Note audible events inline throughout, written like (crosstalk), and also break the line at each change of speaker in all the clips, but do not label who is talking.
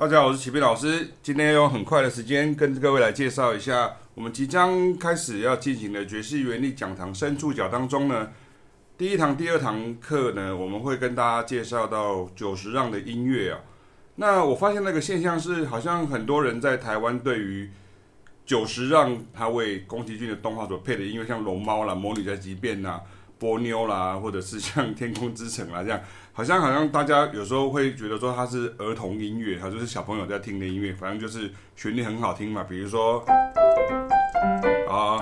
大家好，我是启斌老师。今天用很快的时间跟各位来介绍一下，我们即将开始要进行的爵士原理讲堂深触角当中呢，第一堂、第二堂课呢，我们会跟大家介绍到久石让的音乐啊。那我发现那个现象是，好像很多人在台湾对于久石让他为宫崎骏的动画所配的音乐，像龙猫啦、魔女宅急便啦、波妞啦，或者是像天空之城啦这样。好像好像大家有时候会觉得说它是儿童音乐，它就是小朋友在听的音乐，反正就是旋律很好听嘛。比如说啊，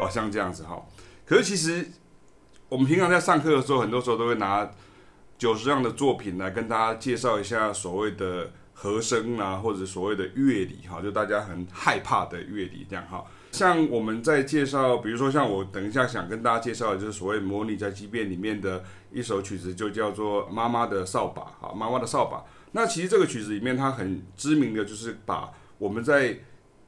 哦像这样子哈。可是其实我们平常在上课的时候，很多时候都会拿九十样的作品来跟大家介绍一下所谓的和声啊，或者所谓的乐理哈，就大家很害怕的乐理这样哈。像我们在介绍，比如说像我等一下想跟大家介绍的，就是所谓《魔女宅急便》里面的一首曲子，就叫做《妈妈的扫把》哈，妈妈的扫把。那其实这个曲子里面，它很知名的就是把我们在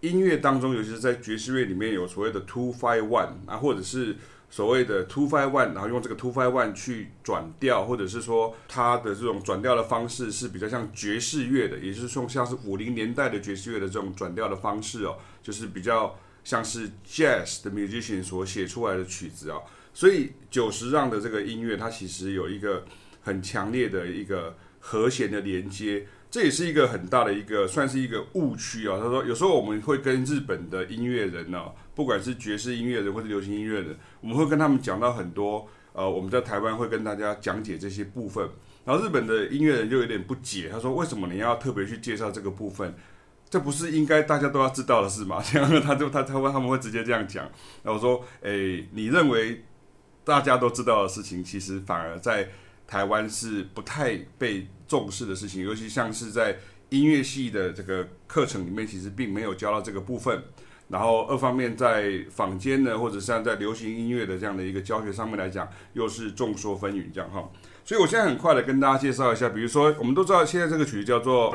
音乐当中，尤其是在爵士乐里面有所谓的 two five one 啊，或者是所谓的 two five one，然后用这个 two five one 去转调，或者是说它的这种转调的方式是比较像爵士乐的，也就是说像是五零年代的爵士乐的这种转调的方式哦，就是比较。像是 jazz 的 musician 所写出来的曲子啊，所以久石让的这个音乐，它其实有一个很强烈的一个和弦的连接，这也是一个很大的一个算是一个误区啊。他说，有时候我们会跟日本的音乐人呢，不管是爵士音乐人或者流行音乐人，我们会跟他们讲到很多，呃，我们在台湾会跟大家讲解这些部分，然后日本的音乐人就有点不解，他说，为什么你要特别去介绍这个部分？这不是应该大家都要知道的事吗？(laughs) 这样他就他他会他们会直接这样讲。然后我说，诶，你认为大家都知道的事情，其实反而在台湾是不太被重视的事情，尤其像是在音乐系的这个课程里面，其实并没有教到这个部分。然后二方面在坊间呢，或者像在流行音乐的这样的一个教学上面来讲，又是众说纷纭这样哈。所以我现在很快的跟大家介绍一下，比如说我们都知道现在这个曲子叫做。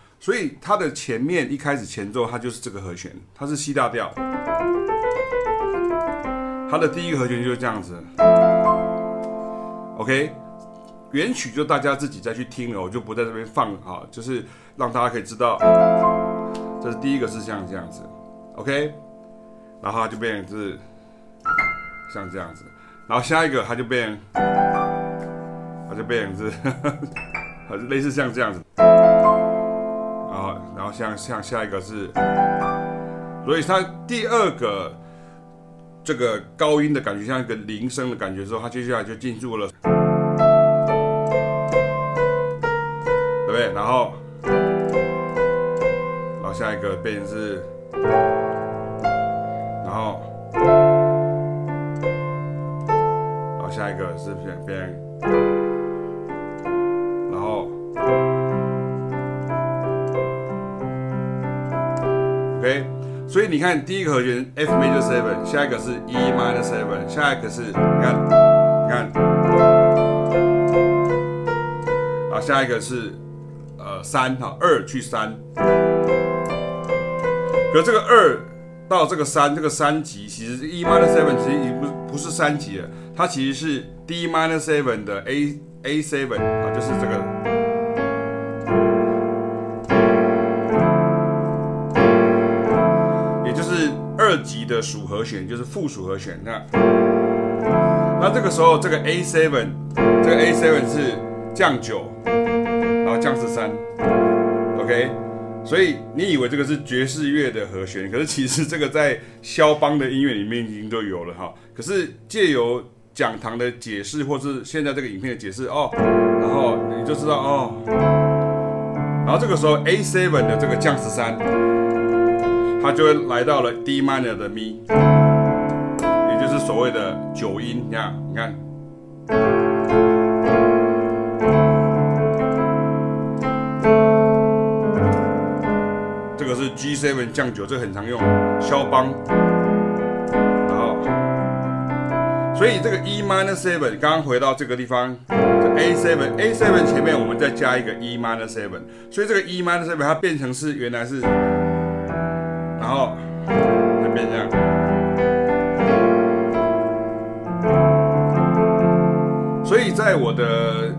所以它的前面一开始前奏，它就是这个和弦，它是 C 大调。它的第一个和弦就是这样子。OK，原曲就大家自己再去听了，我就不在这边放了啊，就是让大家可以知道，这是第一个是像这样子。OK，然后它就变成是像这样子，然后下一个它就变，它就变成是，(laughs) 类似像这样子。像像下一个是，所以它第二个这个高音的感觉像一个铃声的感觉之后，它接下来就进入了，对不对？然后，然后下一个变成是，然后，然后下一个是变变。所以你看第一个和弦 F major seven，下一个是 E minor seven，下一个是你看，你看，啊，下一个是呃三哈二去三，可这个二到这个三这个三级，其实 E minor seven 其实已经不不是三级了，它其实是 D minor seven 的 A A seven 啊，就是这个。二级的属和弦就是附属和弦，那那这个时候这个 A seven，这个 A seven 是降九，然后降十三，OK，所以你以为这个是爵士乐的和弦，可是其实这个在肖邦的音乐里面已经都有了哈。可是借由讲堂的解释，或是现在这个影片的解释哦，然后你就知道哦，然后这个时候 A seven 的这个降十三。它就会来到了 D minor 的咪，也就是所谓的九音。你看，你看，这个是 G7 降九，这个很常用，肖邦。然后，所以这个 E minor seven，刚刚回到这个地方，这 A seven，A seven 前面我们再加一个 E minor seven，所以这个 E minor seven 它变成是原来是，然后变这样。所以在我的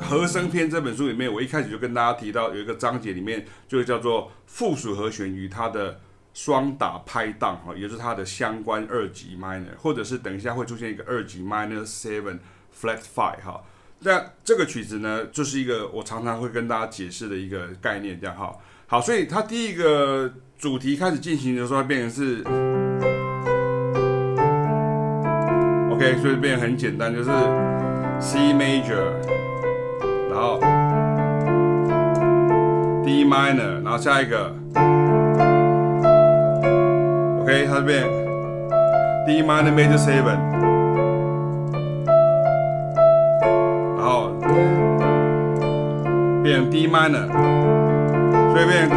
和声篇这本书里面，我一开始就跟大家提到有一个章节里面，就叫做附属和弦与它的双打拍档哈，也是它的相关二级 minor，或者是等一下会出现一个二级 minor seven flat five 哈。那这个曲子呢，就是一个我常常会跟大家解释的一个概念，这样哈。好，所以它第一个主题开始进行的时候，它变成是 OK，所以变得很简单，就是。C major，然后 D minor，然后下一个，OK，它这边 D minor major seven，然后变 D minor，所以变成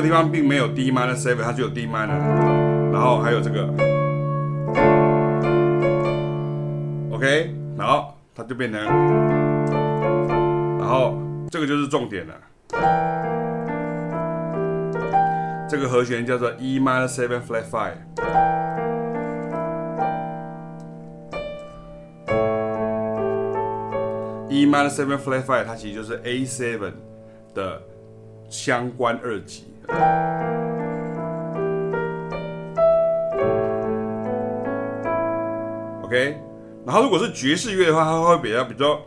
个地方并没有 D minor seven，它只有 D minor，然后还有这个，OK，然后它就变成，然后这个就是重点了，这个和弦叫做 E minor seven flat five，E minor seven flat five 它其实就是 A seven 的相关二级。OK，然后如果是爵士乐的话，它会比较比较，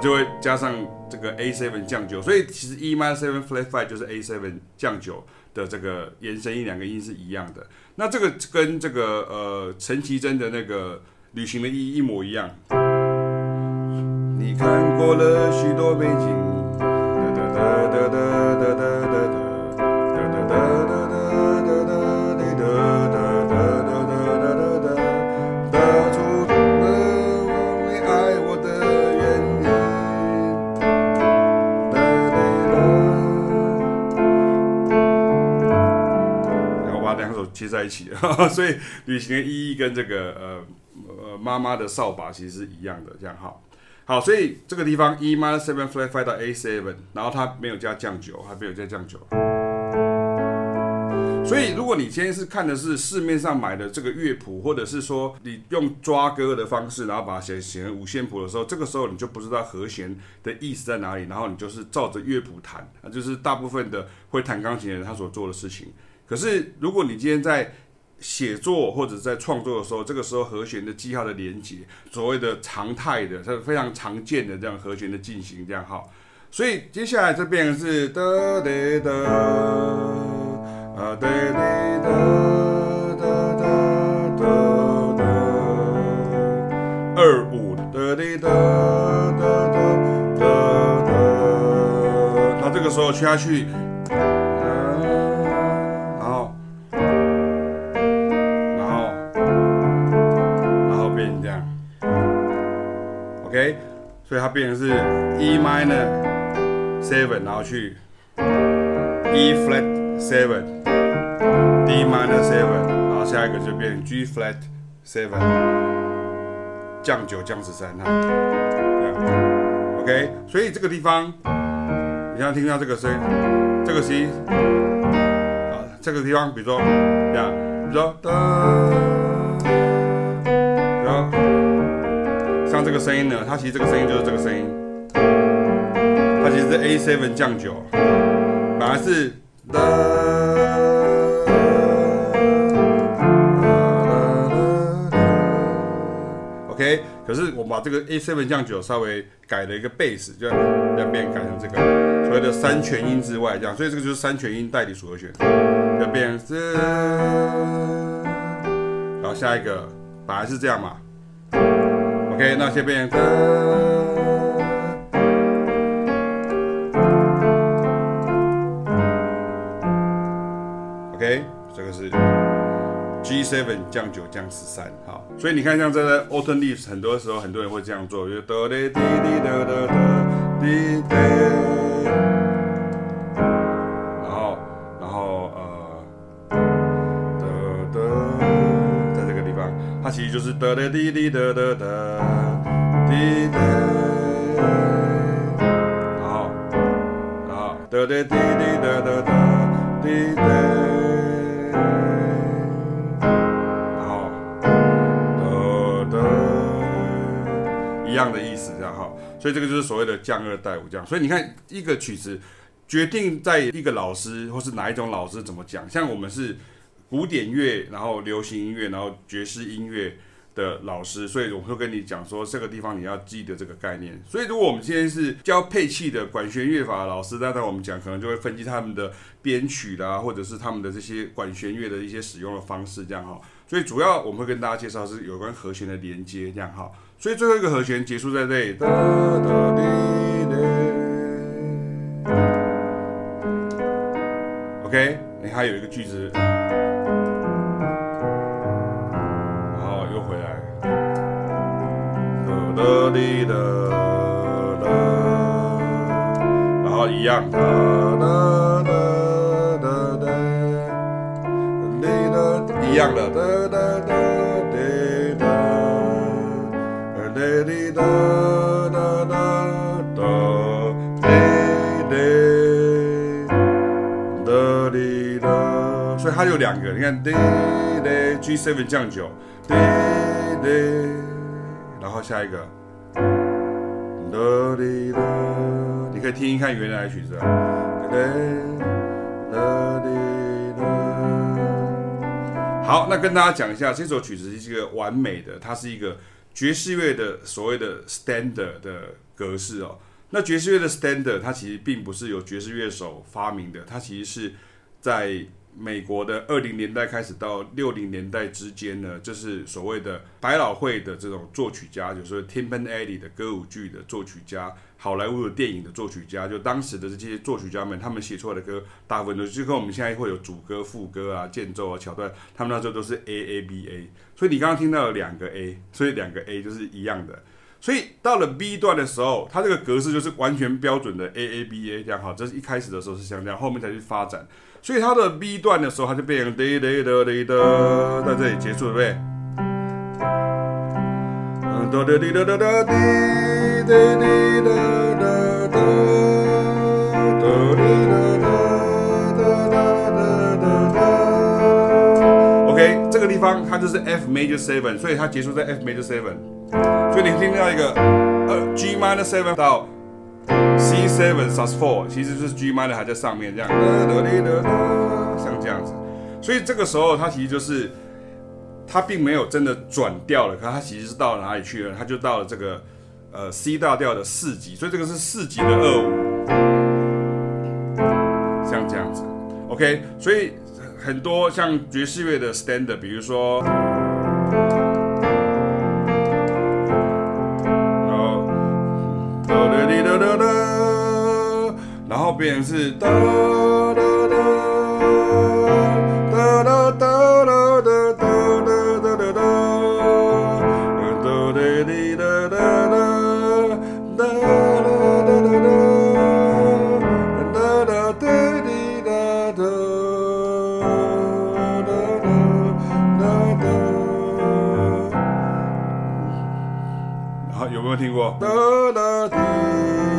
就会加上这个 A7 降九，所以其实 E minor seven flat five 就是 A7 降九的这个延伸音，两个音是一样的。那这个跟这个呃陈绮贞的那个旅行的意义一模一样。你看过了许多美景，起的，(laughs) 所以旅行的意义跟这个呃呃妈妈的扫把其实是一样的，这样好，好，所以这个地方 E minor seven flat five 到 A seven，然后它没有加降九，还没有加降九，所以如果你今天是看的是市面上买的这个乐谱，或者是说你用抓歌的方式，然后把它写写成五线谱的时候，这个时候你就不知道和弦的意思在哪里，然后你就是照着乐谱弹，啊，就是大部分的会弹钢琴的人他所做的事情。可是，如果你今天在写作或者在创作的时候，这个时候和弦的记号的连接，所谓的常态的，它是非常常见的这样和弦的进行，这样好。所以接下来这边是哒哒哒啊哒哒哒哒哒哒哒二五哒哒哒哒哒哒哒，它这个时候下去。OK，所以它变成是 E minor seven，然后去 E flat seven，D minor seven，然后下一个就变 G flat seven，降九降十三哈。OK，所以这个地方，你像听到这个声，这个 C，啊，这个地方，比如说这样，比如说声音呢，它其实这个声音就是这个声音，它其实是 A7 降九，本来是啦，OK，可是我把这个 A7 降九稍微改了一个贝斯，就两边改成这个所谓的三全音之外，这样，所以这个就是三全音代理组合弦，要变这，然后下一个本来是这样嘛。OK，那先变成。OK，这个是 G7 降九降十三，好，所以你看像这个 Autumn Leaves，很多时候很多人会这样做，就哆来滴滴哆哆哆滴滴。哒哒滴滴哒哒哒滴哒，然后，然后哒哒滴滴哒哒哒滴哒，然后哒哒，一样的意思，这样哈。所以这个就是所谓的降二带五这样。所以你看一个曲子决定在一个老师或是哪一种老师怎么讲，像我们是。古典乐，然后流行音乐，然后爵士音乐的老师，所以我会跟你讲说，这个地方你要记得这个概念。所以如果我们今天是教配器的管弦乐法老师，那在我们讲可能就会分析他们的编曲啦，或者是他们的这些管弦乐的一些使用的方式，这样哈。所以主要我们会跟大家介绍是有关和弦的连接，这样哈。所以最后一个和弦结束在这里。OK，你还有一个句子。哒滴哒哒，然后一样，哒哒哒哒哒，滴哒，一样的，哒哒哒滴哒，哒滴哒哒哒哒，滴滴，哒滴哒，所以它有两个，你看，滴滴，G7 降九，滴滴。然后下一个，你可以听一看原来的曲子。好，那跟大家讲一下，这首曲子是一个完美的，它是一个爵士乐的所谓的 standard 的格式哦。那爵士乐的 standard 它其实并不是由爵士乐手发明的，它其实是在。美国的二零年代开始到六零年代之间呢，就是所谓的百老汇的这种作曲家，就是 Tim Alley 的歌舞剧的作曲家，好莱坞的电影的作曲家，就当时的这些作曲家们，他们写出来的歌，大部分都是跟我们现在会有主歌、副歌啊、间奏啊、桥段，他们那时候都是 A A B A。所以你刚刚听到了两个 A，所以两个 A 就是一样的。所以到了 B 段的时候，它这个格式就是完全标准的 A A B A 这样好，这是一开始的时候是像这样，后面才去发展。所以它的 B 段的时候，它就变成哒哒哒哒哒，在这里结束，对不对？哒哒哒哒哒哒，哒哒哒哒哒哒，哒哒哒哒哒哒哒。OK，这个地方它就是 F major seven，所以它结束在 F major seven。所以你听到一个呃 G minor seven 到。C seven sus four 其实就是 G minor 还在上面这样，像这样子，所以这个时候它其实就是它并没有真的转调了，可它其实是到哪里去了？它就到了这个呃 C 大调的四级，所以这个是四级的二五，像这样子，OK，所以很多像爵士乐的 standard，比如说。变成是哒哒哒哒哒哒哒哒哒哒哒哒哒哒，哒哒滴哒哒哒，哒哒哒哒哒，哒哒滴哒哒，哒哒哒哒。好，有没有听过？哒哒滴。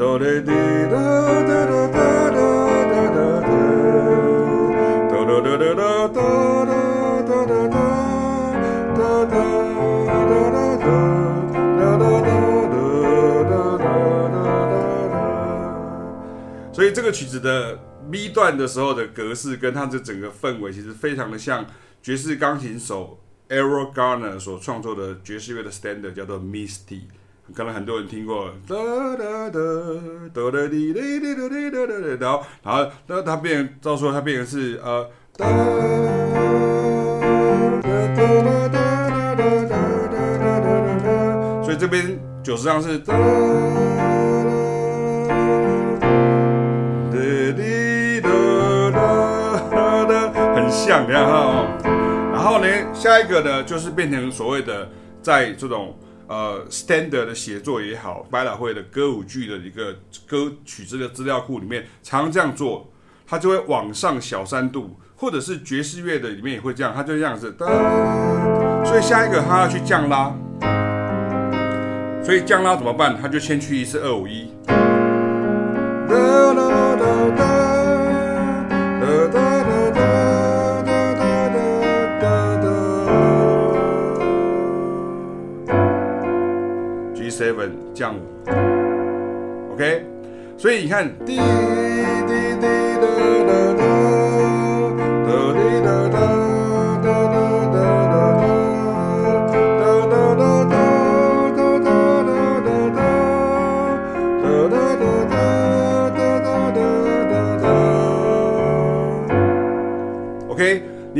哆来滴哒哒哒哒哒哒哒哒，哆哆哆哆哆哆哆哆哆哆，哒哒哒哒哒哒，哒哒哒哒哒哒哒。所以这个曲子的 B 段的时候的格式，跟它的整个氛围，其实非常的像爵士钢琴手 Errol Garner 所创作的爵士乐的 standard，叫做 Misty。可能很多人听过，哒哒哒，哆来滴哩哩哩哩哩哩，然后，然后，那它变，到时候它变成是呃，哒哒哒哒哒哒哒哒哒哒哒哒，所以。这边九十上是哒哒哒哒哒哒，很像，你看哈。然后呢，下一个呢，就是变成所谓的在这种呃 standard 的写作也好，百老汇的歌舞剧的一个歌曲这个资料库里面，常常这样做，它就会往上小三度，或者是爵士乐的里面也会这样，它就这样子哒。所以下一个它要去降拉。所以降拉怎么办？他就先去一次二五一。Seven 降五，OK。所以你看，滴滴滴哒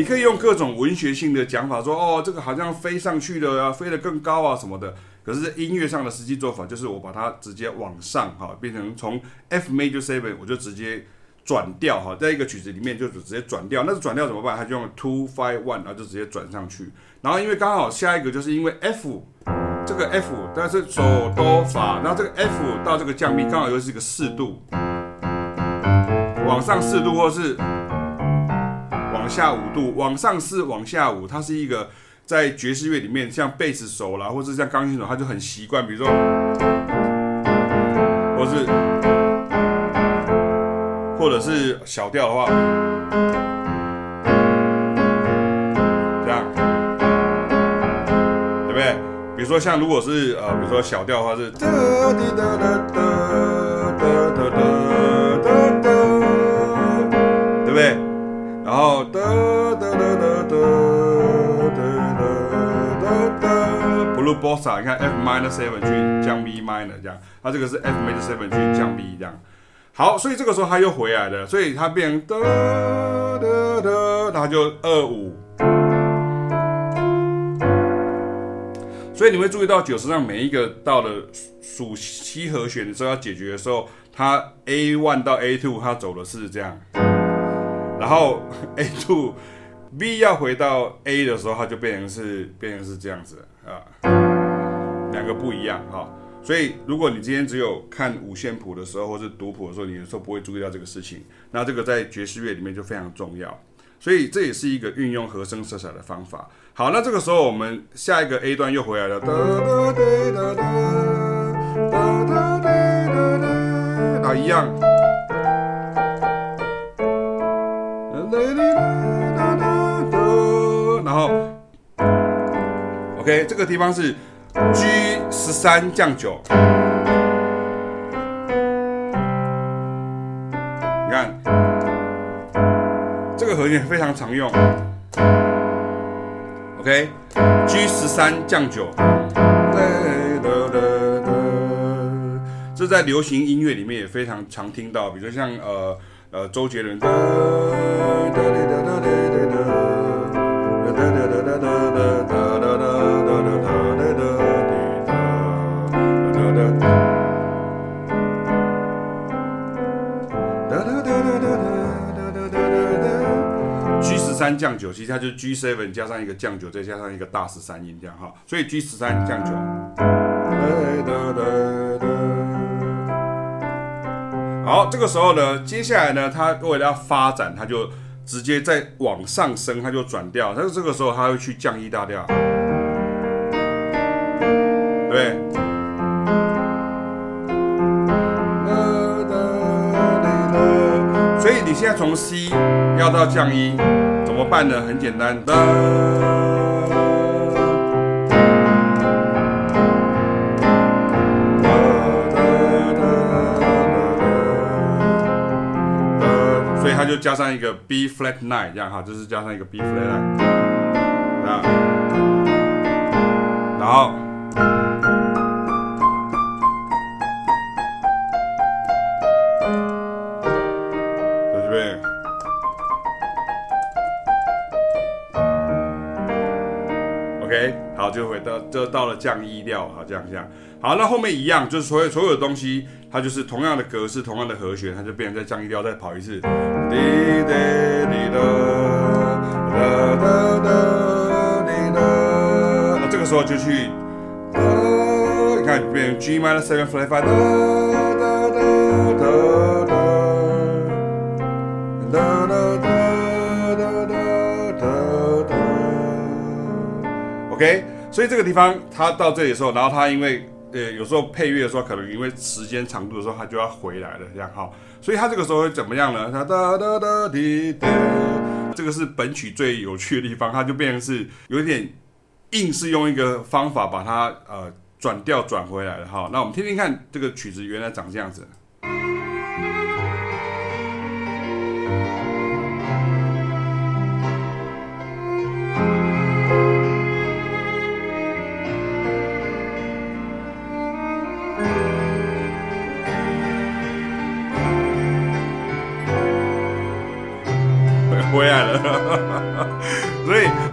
你可以用各种文学性的讲法说，哦，这个好像飞上去了啊，飞得更高啊什么的。可是音乐上的实际做法就是我把它直接往上哈，变成从 F major seven 我就直接转调哈，在一个曲子里面就直接转调。那转调怎么办？它就用 two five one，然后就直接转上去。然后因为刚好下一个就是因为 F 这个 F，但是手哆法，然后这个 F 到这个降 B 刚好又是一个四度，往上四度或是。下五度，往上四，往下五，它是一个在爵士乐里面，像贝斯手啦，或者像钢琴手，他就很习惯。比如说，或是，或者是小调的话，这样，对不对？比如说像如果是呃，比如说小调的话是，后哒哒哒哒哒哒哒哒，Blue Bossa，你看 F minor seven 去降 B minor 这样，它这个是 F major seven 去降 B 这样。好，所以这个时候它又回来了，所以它变哒哒哒，它就二五。所以你会注意到九十上每一个到了属七和弦的时候要解决的时候，它 A one 到 A two 它走的是这样。然后 (laughs) A to B 要回到 A 的时候，它就变成是变成是这样子啊，两个不一样哈。所以如果你今天只有看五线谱的时候，或是读谱的时候，你有时候不会注意到这个事情。那这个在爵士乐里面就非常重要。所以这也是一个运用和声色彩的方法。好，那这个时候我们下一个 A 段又回来了，哒哒滴哒哒，哒哒滴哒哒啊，一样。，OK，这个地方是 G 十三降九，你看，这个和弦非常常用。OK，G 十三降九，这在流行音乐里面也非常常听到，比如像呃呃周杰伦。降九，其实它就是 G seven 加上一个降九，再加上一个大十三音这样哈，所以 G 十三降九。好，这个时候呢，接下来呢，它为了要发展，它就。直接再往上升，它就转调，但是这个时候它会去降一大调，对。所以你现在从 C 要到降 E，怎么办呢？很简单。所以它就加上一个 B flat nine，这样哈，就是加上一个 B flat nine，然后，到就到了降一调，好降下。好，那后面一样，就是所有所有的东西，它就是同样的格式，同样的和弦，它就变成再降一调，再跑一次。滴滴滴的，哒哒哒滴的。那这个时候就去，呃、你看变成 G minor seven flat five。OK，所以这个地方他到这里的时候，然后他因为。呃，有时候配乐的时候，可能因为时间长度的时候，他就要回来了，这样哈。所以他这个时候会怎么样呢？它哒哒哒滴哒，这个是本曲最有趣的地方，它就变成是有点硬是用一个方法把它呃转调转回来了哈。那我们听听看，这个曲子原来长这样子。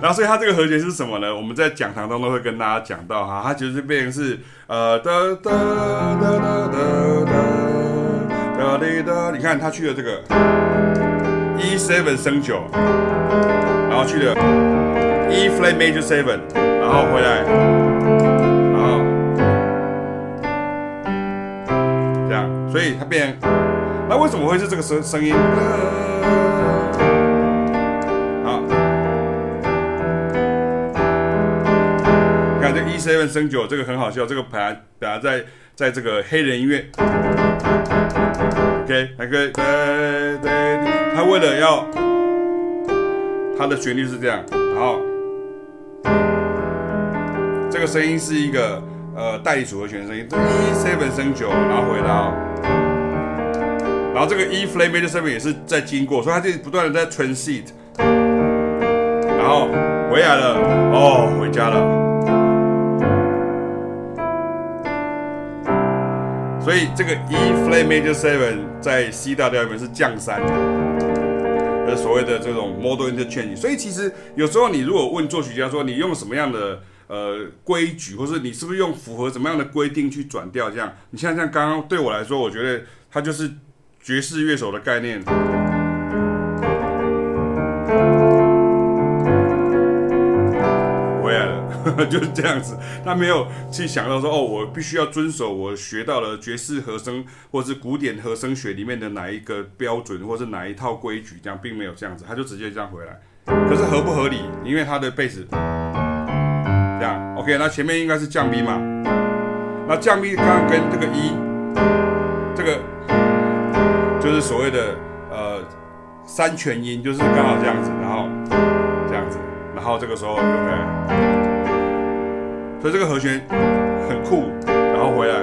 那所以它这个和弦是什么呢？我们在讲堂当中会跟大家讲到哈它其实是变成是呃哒哒哒哒哒哒哒滴哒你看他去了这个 e seven 升九然后去了 e flat major seven 然后回来然后这样所以它变那为什么会是这个声声音？Seven 升九，这个很好笑。这个本来本来在在这个黑人音乐，OK，还可以对对，他为了要他的旋律是这样，然后这个声音是一个呃代理组合弦的声音，E seven 升九，然后回到，然后这个 E flat major seven 也是在经过，所以它就不断的在 transit，然后回来了，哦，回家了。所以这个 E flat major seven 在 C 大调里面是降三，呃，所谓的这种 modal interchange。所以其实有时候你如果问作曲家说你用什么样的呃规矩，或是你是不是用符合什么样的规定去转调，这样，你像像刚刚对我来说，我觉得它就是爵士乐手的概念。(laughs) 就是这样子，他没有去想到说，哦，我必须要遵守我学到了爵士和声或是古典和声学里面的哪一个标准，或是哪一套规矩，这样并没有这样子，他就直接这样回来。可是合不合理？因为他的贝斯这样，OK，那前面应该是降 B 嘛，那降 B 刚刚跟这个 E，这个就是所谓的呃三全音，就是刚好这样子，然后这样子，然后这个时候 OK。所以这个和弦很酷，然后回来，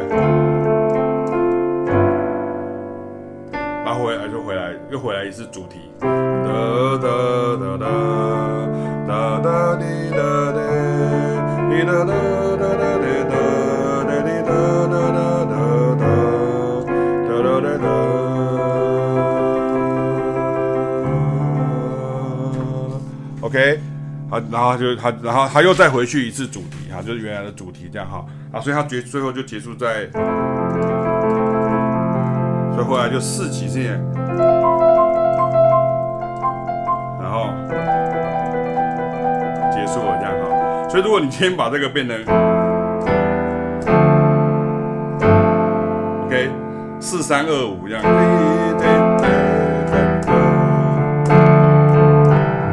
然后回来就回来，又回来一次主题。哒哒哒哒哒哒滴哒滴，滴哒哒哒哒滴哒，滴哒哒哒哒哒，哒哒哒哒。OK，好，然后就他，然后他又再回去一次主题。就是原来的主题这样哈，啊，所以它结最后就结束在，所以后来就四级这样，然后结束了这样哈，所以如果你先把这个变成，OK，四三二五这样，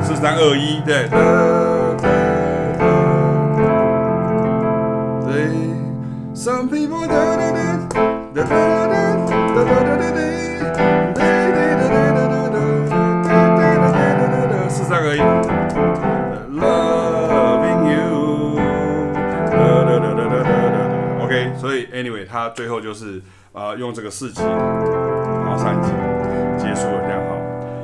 四三二一对。四三二一，Loving you。OK，所以 Anyway，他最后就是啊，用这个四级，然后三级结束了，这样好。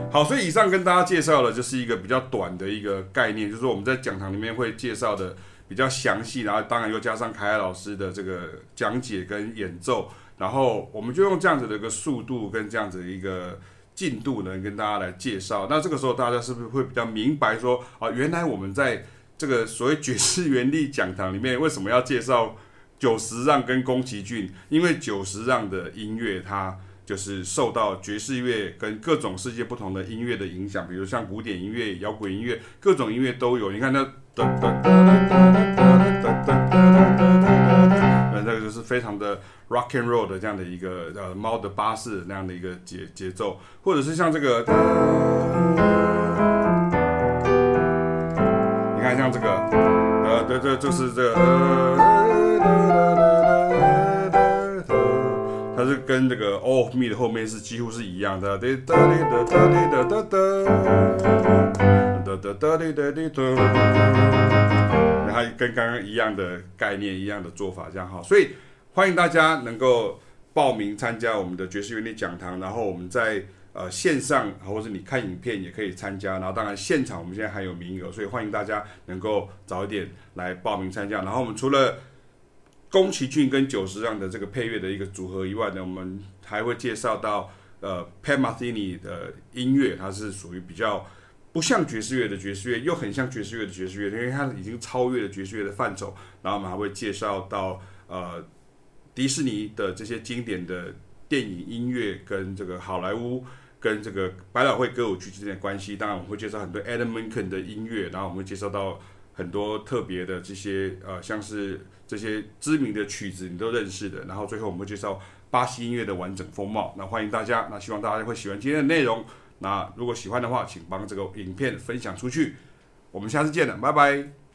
好，所以以上跟大家介绍的就是一个比较短的一个概念，就是我们在讲堂里面会介绍的。比较详细，然后当然又加上凯凯老师的这个讲解跟演奏，然后我们就用这样子的一个速度跟这样子一个进度呢，跟大家来介绍。那这个时候大家是不是会比较明白说啊，原来我们在这个所谓爵士原力讲堂里面为什么要介绍久石让跟宫崎骏？因为久石让的音乐，它就是受到爵士乐跟各种世界不同的音乐的影响，比如像古典音乐、摇滚音乐，各种音乐都有。你看那噔噔噔噔噔噔噔噔噔，那个就是非常的 rock and roll 的这样的一个呃猫的巴士那样的一个节节奏，或者是像这个，你看像这个，呃，对对，就是这个。是跟这个 All of Me 的后面是几乎是一样的。哒哒哩哒哒哩哒哒哒，哒哒哒哩哒哒。然后跟刚刚一样的概念、一样的做法，这样哈。所以欢迎大家能够报名参加我们的爵士乐理讲堂，然后我们在。呃，线上或者你看影片也可以参加，然后当然现场我们现在还有名额，所以欢迎大家能够早一点来报名参加。然后我们除了宫崎骏跟久石让的这个配乐的一个组合以外呢，我们还会介绍到呃 Pat Metheny 的音乐，它是属于比较不像爵士乐的爵士乐，又很像爵士乐的爵士乐，因为它已经超越了爵士乐的范畴。然后我们还会介绍到呃迪士尼的这些经典的电影音乐跟这个好莱坞跟这个百老汇歌舞剧之间的关系。当然我们会介绍很多 Alan Menken 的音乐，然后我们会介绍到。很多特别的这些呃，像是这些知名的曲子，你都认识的。然后最后我们会介绍巴西音乐的完整风貌。那欢迎大家，那希望大家会喜欢今天的内容。那如果喜欢的话，请帮这个影片分享出去。我们下次见了，拜拜。